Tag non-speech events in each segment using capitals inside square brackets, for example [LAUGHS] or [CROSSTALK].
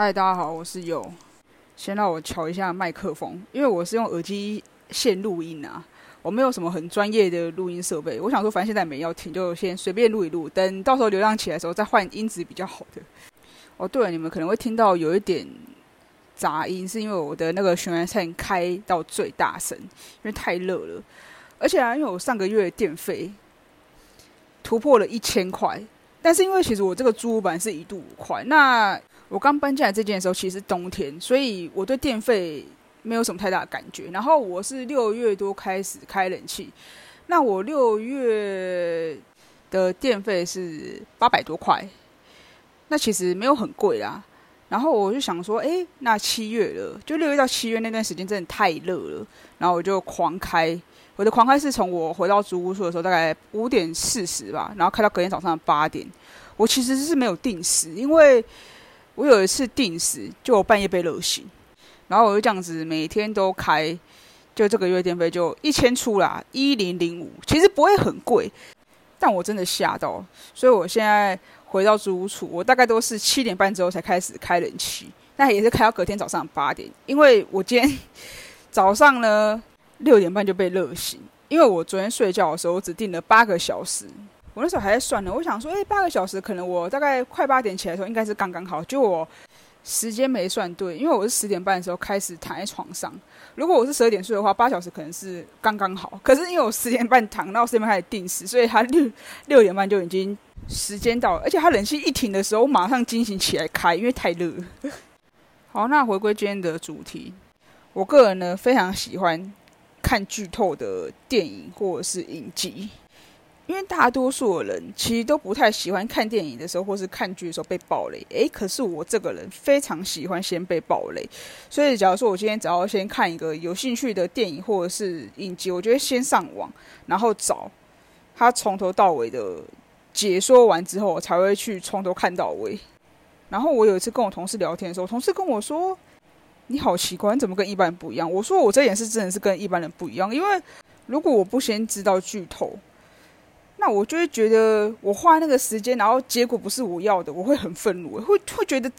嗨，大家好，我是佑。先让我瞧一下麦克风，因为我是用耳机线录音啊，我没有什么很专业的录音设备。我想说，反正现在没要听，就先随便录一录，等到时候流量起来的时候再换音质比较好的。哦，对了，你们可能会听到有一点杂音，是因为我的那个循环扇开到最大声，因为太热了。而且啊，因为我上个月电费突破了一千块，但是因为其实我这个租屋版是一度五块，那我刚搬进来这间的时候，其实冬天，所以我对电费没有什么太大的感觉。然后我是六月多开始开冷气，那我六月的电费是八百多块，那其实没有很贵啦。然后我就想说，哎，那七月了，就六月到七月那段时间真的太热了，然后我就狂开。我的狂开是从我回到租屋处的时候，大概五点四十吧，然后开到隔天早上八点。我其实是没有定时，因为我有一次定时，就半夜被热醒，然后我就这样子每天都开，就这个月电费就一千出啦，一零零五，其实不会很贵，但我真的吓到，所以我现在回到租屋处，我大概都是七点半之后才开始开冷气，但也是开到隔天早上八点，因为我今天 [LAUGHS] 早上呢。六点半就被热醒，因为我昨天睡觉的时候我只定了八个小时，我那时候还在算呢。我想说，哎，八个小时可能我大概快八点起来的时候应该是刚刚好，就我时间没算对，因为我是十点半的时候开始躺在床上。如果我是十二点睡的话，八小时可能是刚刚好。可是因为我十点半躺，到十点半开始定时，所以他六六点半就已经时间到了，而且他冷气一停的时候，我马上惊醒起来开，因为太热。好，那回归今天的主题，我个人呢非常喜欢。看剧透的电影或者是影集，因为大多数的人其实都不太喜欢看电影的时候或是看剧的时候被暴雷。诶，可是我这个人非常喜欢先被暴雷，所以假如说我今天只要先看一个有兴趣的电影或者是影集，我就会先上网，然后找他从头到尾的解说完之后，我才会去从头看到尾。然后我有一次跟我同事聊天的时候，同事跟我说。你好奇怪，怎么跟一般人不一样？我说我这点是真的是跟一般人不一样，因为如果我不先知道剧透，那我就会觉得我花那个时间，然后结果不是我要的，我会很愤怒，会会觉得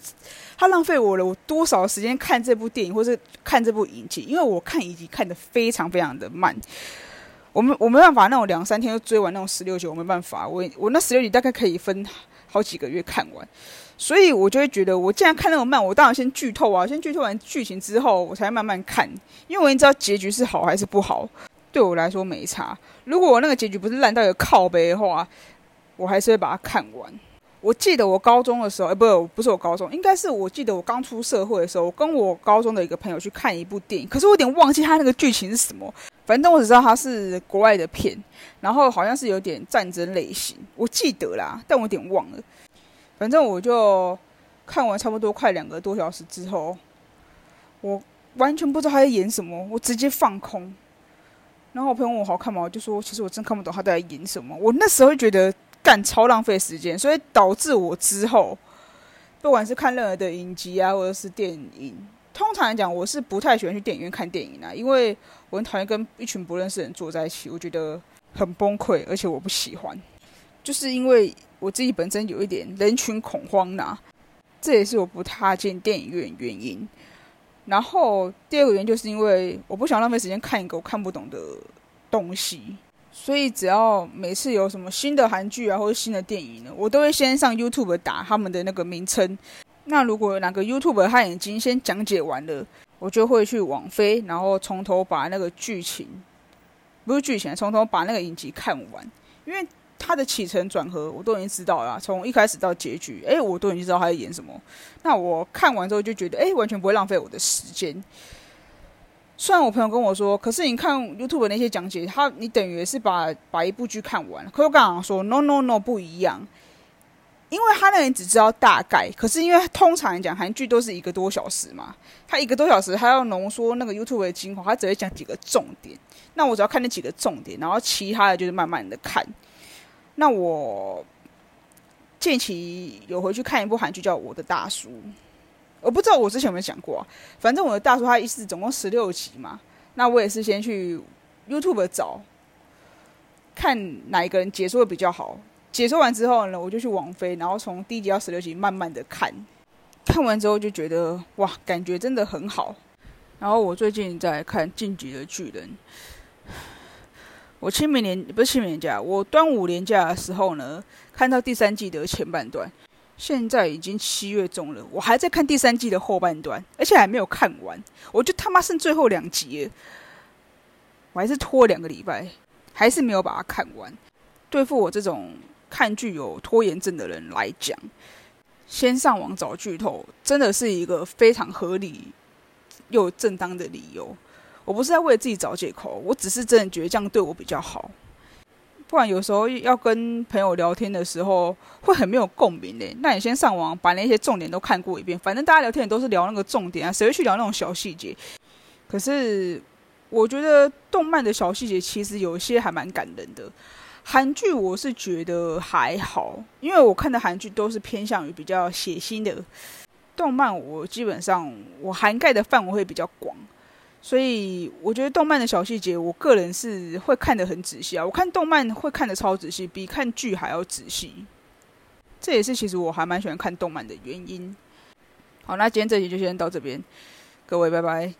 他浪费我了我多少时间看这部电影或是看这部影集，因为我看影集看的非常非常的慢，我们我没办法那种两三天就追完那种十六集，我没办法，我我那十六集大概可以分好几个月看完。所以我就会觉得，我既然看那么慢，我当然先剧透啊，先剧透完剧情之后，我才慢慢看，因为我已经知道结局是好还是不好，对我来说没差。如果我那个结局不是烂到有靠背的话，我还是会把它看完。我记得我高中的时候，哎，不，不是我高中，应该是我记得我刚出社会的时候，我跟我高中的一个朋友去看一部电影，可是我有点忘记他那个剧情是什么，反正我只知道它是国外的片，然后好像是有点战争类型，我记得啦，但我有点忘了。反正我就看完差不多快两个多小时之后，我完全不知道他在演什么，我直接放空。然后我朋友问我好看吗？我就说其实我真看不懂他在演什么。我那时候觉得干超浪费时间，所以导致我之后不管是看任何的影集啊，或者是电影，通常来讲我是不太喜欢去电影院看电影的，因为我很讨厌跟一群不认识的人坐在一起，我觉得很崩溃，而且我不喜欢，就是因为。我自己本身有一点人群恐慌呐，这也是我不踏进电影院原因。然后第二个原因就是因为我不想浪费时间看一个我看不懂的东西，所以只要每次有什么新的韩剧啊或者新的电影呢，我都会先上 YouTube 打他们的那个名称。那如果哪个 YouTube 他已经先讲解完了，我就会去网飞，然后从头把那个剧情，不是剧情，从头把那个影集看完，因为。他的起承转合我都已经知道了，从一开始到结局，哎，我都已经知道他在演什么。那我看完之后就觉得，哎，完全不会浪费我的时间。虽然我朋友跟我说，可是你看 YouTube 那些讲解，他你等于是把把一部剧看完。可我刚刚说，no no no，不一样，因为他那人只知道大概，可是因为通常来讲韩剧都是一个多小时嘛，他一个多小时他要浓缩那个 YouTube 的精华，他只会讲几个重点。那我只要看那几个重点，然后其他的就是慢慢的看。那我近期有回去看一部韩剧，叫《我的大叔》。我不知道我之前有没有讲过，啊反正我的大叔他一次总共十六集嘛。那我也是先去 YouTube 找，看哪一个人解说的比较好。解说完之后呢，我就去网飞，然后从第一集到十六集慢慢的看。看完之后就觉得哇，感觉真的很好。然后我最近在看《晋级的巨人》，我清明年不是清明假，我端午年假的时候呢，看到第三季的前半段。现在已经七月中了，我还在看第三季的后半段，而且还没有看完。我就他妈剩最后两集，我还是拖两个礼拜，还是没有把它看完。对付我这种看剧有拖延症的人来讲，先上网找剧透，真的是一个非常合理又正当的理由。我不是在为自己找借口，我只是真的觉得这样对我比较好。不然有时候要跟朋友聊天的时候，会很没有共鸣嘞。那你先上网把那些重点都看过一遍，反正大家聊天也都是聊那个重点啊，谁会去聊那种小细节？可是我觉得动漫的小细节其实有一些还蛮感人的。韩剧我是觉得还好，因为我看的韩剧都是偏向于比较血腥的。动漫我基本上我涵盖的范围会比较广。所以我觉得动漫的小细节，我个人是会看得很仔细啊。我看动漫会看得超仔细，比看剧还要仔细。这也是其实我还蛮喜欢看动漫的原因。好，那今天这集就先到这边，各位拜拜。